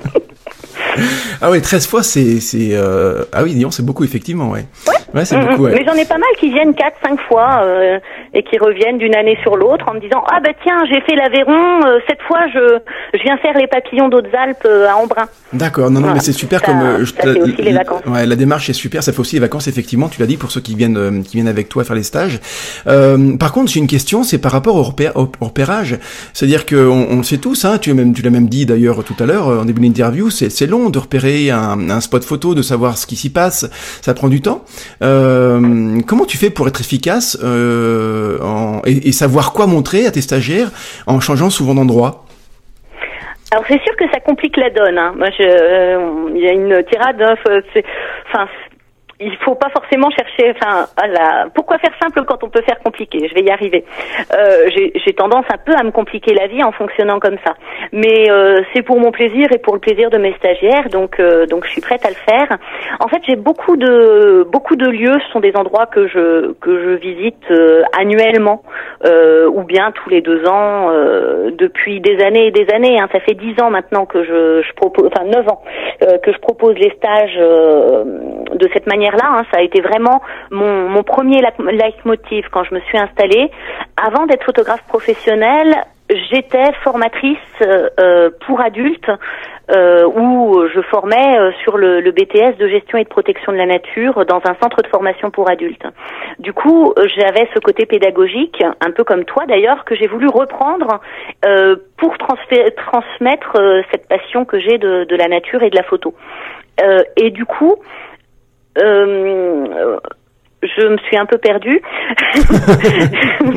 ah oui, 13 fois, c'est... Euh... Ah oui, disons, c'est beaucoup, effectivement, ouais. Ouais, c'est beaucoup. Ouais. Mais j'en ai pas mal qui viennent quatre, cinq fois euh, et qui reviennent d'une année sur l'autre en me disant ah bah tiens j'ai fait l'Aveyron euh, cette fois je je viens faire les papillons d'Hautes-Alpes euh, à Embrun. D'accord, non non Voilà. mais c'est super Ça- comme euh, ça fait aussi les vacances. Ouais, la démarche est super, ça fait aussi les vacances effectivement. Tu l'as dit pour ceux qui viennent euh, qui viennent avec toi faire les stages. Euh, par contre, j'ai une question, c'est par rapport au, repère- au- repérage. C'est-à-dire que on, le sait tous, hein, tu même tu l'as même dit d'ailleurs tout à l'heure euh, en début d'interview, c'est c'est de repérer un, spot photo, de savoir ce qui s'y passe, ça prend du temps. Euh, comment tu fais pour être efficace euh, en- et, et savoir quoi montrer à tes stagiaires en changeant souvent d'endroit? Alors c'est sûr que ça complique la donne. Hein. Moi, je, euh, il y a une tirade. hein, Enfin, il faut pas forcément chercher. Enfin, voilà. pourquoi faire simple quand on peut faire compliqué? Je vais y arriver. Euh, J'ai tendance un peu à me compliquer la vie en fonctionnant comme ça. Mais euh, c'est pour mon plaisir et pour le plaisir de mes stagiaires. Donc, euh, donc je suis prête à le faire. En fait, j'ai beaucoup de beaucoup de lieux. Ce sont des endroits que je que je visite euh, annuellement euh, ou bien tous les deux ans euh, depuis des années et des années. Hein. Ça fait dix ans maintenant que je, je propose, enfin neuf ans que je propose les stages de cette manière-là. hein. Ça a été vraiment mon, mon premier leitmotiv quand je me suis installée. Avant d'être photographe professionnelle, j'étais formatrice euh, euh, pour adultes euh, où je formais sur le, BTS de gestion et de protection de la nature dans un centre de formation pour adultes. Du coup, j'avais ce côté pédagogique, un peu comme toi d'ailleurs, que j'ai voulu reprendre pour transmettre cette passion que j'ai de, la nature et de la photo. Et du coup, euh, je me suis un peu perdue.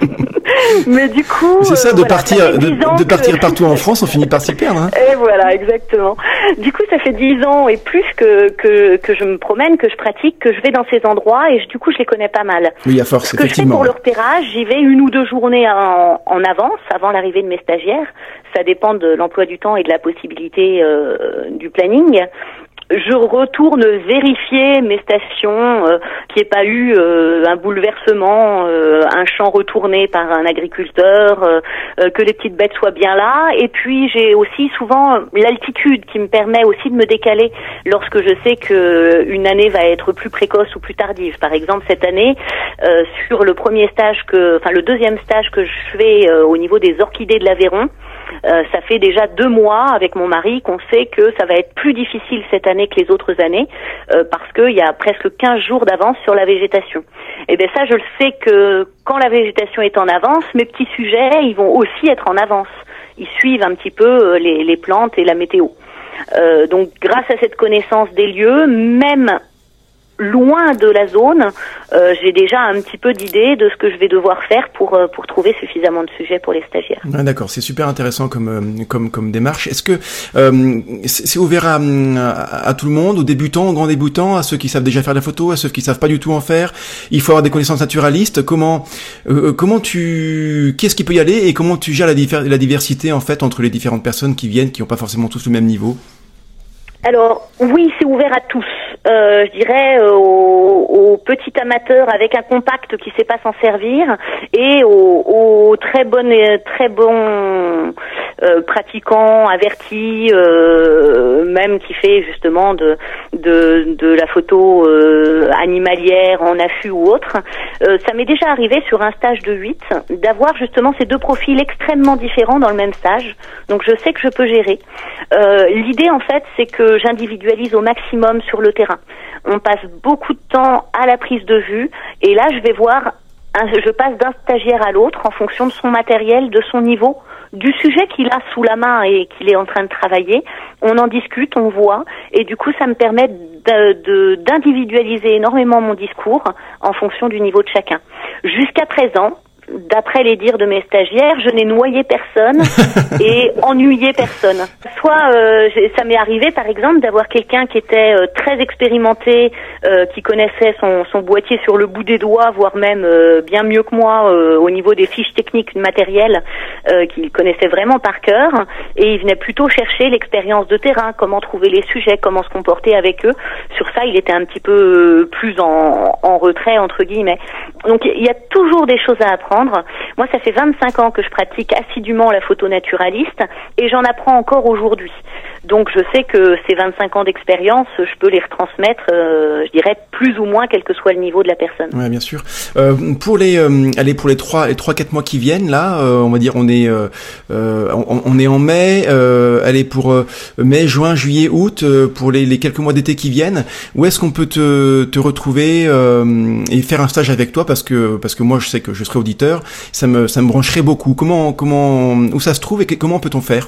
Mais du coup, C'est ça euh, de voilà, partir ça de, 10 ans de que- partir partout en France, on finit par s'y perdre. Hein. et voilà, exactement. Du coup, ça fait dix ans et plus que, que, que je me promène, que je pratique, que je vais dans ces endroits et je- du coup, je les connais pas mal. Oui, à force, Ce que je fais pour le repérage, j'y vais une ou deux journées en, en avance, avant l'arrivée de mes stagiaires. Ça dépend de l'emploi du temps et de la possibilité euh, du planning. Je retourne vérifier mes stations, euh, qu'il n'y ait pas eu euh, un bouleversement, euh, un champ retourné par un agriculteur, euh, que les petites bêtes soient bien là. Et puis j'ai aussi souvent l'altitude qui me permet aussi de me décaler lorsque je sais que une année va être plus précoce ou plus tardive. Par exemple, cette année, sur le premier stage que, enfin le deuxième stage que je fais au niveau des orchidées de l'Aveyron, euh, ça fait déjà deux mois avec mon mari qu'on sait que ça va être plus difficile cette année que les autres années euh, parce qu'il y a presque 15 jours d'avance sur la végétation. Et bien ça, je le sais que quand la végétation est en avance, mes petits sujets, ils vont aussi être en avance. Ils suivent un petit peu euh, les, les plantes et la météo. Euh, donc grâce à cette connaissance des lieux, même loin de la zone, euh, j'ai déjà un petit peu d'idée de ce que je vais devoir faire pour euh, pour trouver suffisamment de sujets pour les stagiaires. Ouais, D'accord, c'est super intéressant comme euh, comme comme démarche. Est-ce que euh, c'est ouvert à, à, à tout le monde, aux débutants, aux grands débutants, à ceux qui savent déjà faire de la photo, à ceux qui savent pas du tout en faire? Il faut avoir des connaissances naturalistes. Comment comment tu qu'est-ce qui peut y aller et comment tu gères la, la diversité en fait entre les différentes personnes qui viennent, qui n'ont pas forcément tous le même niveau? Alors oui, c'est ouvert à tous. Euh, je dirais euh, aux, aux petits amateurs avec un compact qui sait pas s'en servir et aux, aux très bonnes, très bons euh, pratiquants avertis, euh, même qui fait justement de de, de la photo euh, animalière en affût ou autre. Euh, ça m'est déjà arrivé sur un stage de 8 d'avoir justement ces deux profils extrêmement différents dans le même stage. Donc je sais que je peux gérer. L'idée en fait, c'est que j'individualise au maximum sur le terrain. On passe beaucoup de temps à la prise de vue et là je vais voir, je passe d'un stagiaire à l'autre en fonction de son matériel, de son niveau, du sujet qu'il a sous la main et qu'il est en train de travailler. On en discute, on voit et du coup ça me permet d'individualiser énormément mon discours en fonction du niveau de chacun. Jusqu'à présent, d'après les dires de mes stagiaires, je n'ai noyé personne et ennuyé personne. Soit euh, ça m'est arrivé par exemple d'avoir quelqu'un qui était euh, très expérimenté, euh, qui connaissait son, son boîtier sur le bout des doigts, voire même euh, bien mieux que moi euh, au niveau des fiches techniques matérielles, euh, qu'il connaissait vraiment par cœur, et il venait plutôt chercher l'expérience de terrain, comment trouver les sujets, comment se comporter avec eux. Sur ça, il était un petit peu plus en, en retrait entre guillemets. Donc il y a toujours des choses à apprendre. Moi, ça fait 25 ans que je pratique assidûment la photo naturaliste et j'en apprends encore aujourd'hui. Donc je sais que ces 25 ans d'expérience, je peux les retransmettre, euh, je dirais plus ou moins, quel que soit le niveau de la personne. Ouais, bien sûr. Euh, pour les, euh, allez, pour les trois, les trois, quatre mois qui viennent, là, euh, on va dire, on est, euh, on, on, est en mai. allez, pour mai, juin, juillet, août, pour les, les, quelques mois d'été qui viennent, où est-ce qu'on peut te, te retrouver et faire un stage avec toi? Parce que, parce que moi, je sais que je serai auditeur, ça me, ça me brancherait beaucoup. Comment, comment, où ça se trouve et comment peut-on faire?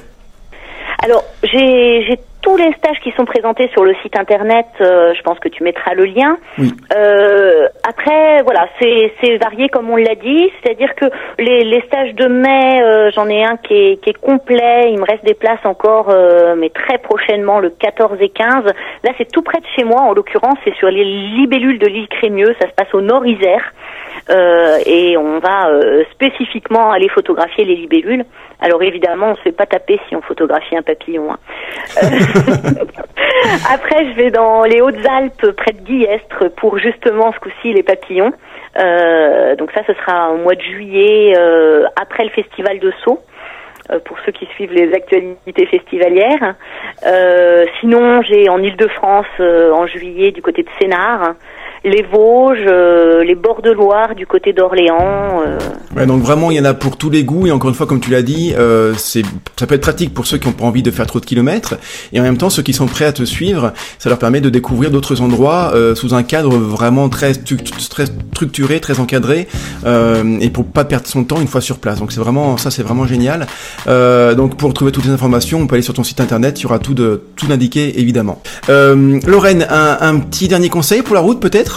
Alors, j'ai tous les stages qui sont présentés sur le site internet. Euh, je pense que tu mettras le lien. Euh, après, voilà, c'est varié comme on l'a dit. C'est-à-dire que les, stages de mai, euh, j'en ai un qui est, qui est, complet. Il me reste des places encore, mais très prochainement, le 14 et 15. Là, c'est tout près de chez moi. En l'occurrence, c'est sur les libellules de l'île Crémieux. Ça se passe au Nord-Isère. et on va spécifiquement aller photographier les libellules. Alors évidemment, on ne se fait pas taper si on photographie un papillon. Hein. Euh, après, je vais dans les Hautes-Alpes, près de Guillestre, pour justement ce coup-ci les papillons. Euh, donc ça, ce sera au mois de juillet, euh, après le festival de Sceaux pour ceux qui suivent les actualités festivalières. sinon, j'ai en Ile-de-France en juillet du côté de Sénart les Vosges, euh, les bords de Loire, du côté d'Orléans. Euh. Ouais, donc vraiment, il y en a pour tous les goûts. Et encore une fois, comme tu l'as dit, euh, ça peut être pratique pour ceux qui n'ont pas envie de faire trop de kilomètres. Et en même temps, ceux qui sont prêts à te suivre, ça leur permet de découvrir d'autres endroits sous un cadre vraiment très, très structuré, très encadré, et pour pas perdre son temps une fois sur place. Donc c'est vraiment ça, c'est vraiment génial. donc pour trouver toutes les informations, on peut aller sur ton site internet. Il y aura tout de tout indiqué évidemment. Lorraine, un, petit dernier conseil pour la route peut-être?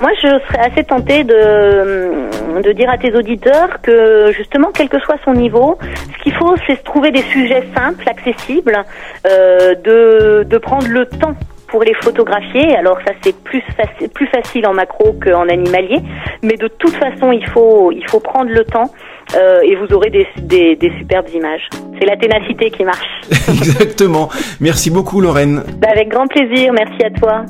Moi, je serais assez tentée de, de dire à tes auditeurs que justement, quel que soit son niveau, ce qu'il faut, c'est trouver des sujets simples, accessibles, euh, de, de prendre le temps pour les photographier. Alors ça c'est plus facile, plus facile en macro qu'en animalier, mais de toute façon il faut il faut prendre le temps euh, et vous aurez des, des, des superbes images. C'est la ténacité qui marche. Exactement. Merci beaucoup Lorraine. Bah, avec grand plaisir. Merci à toi.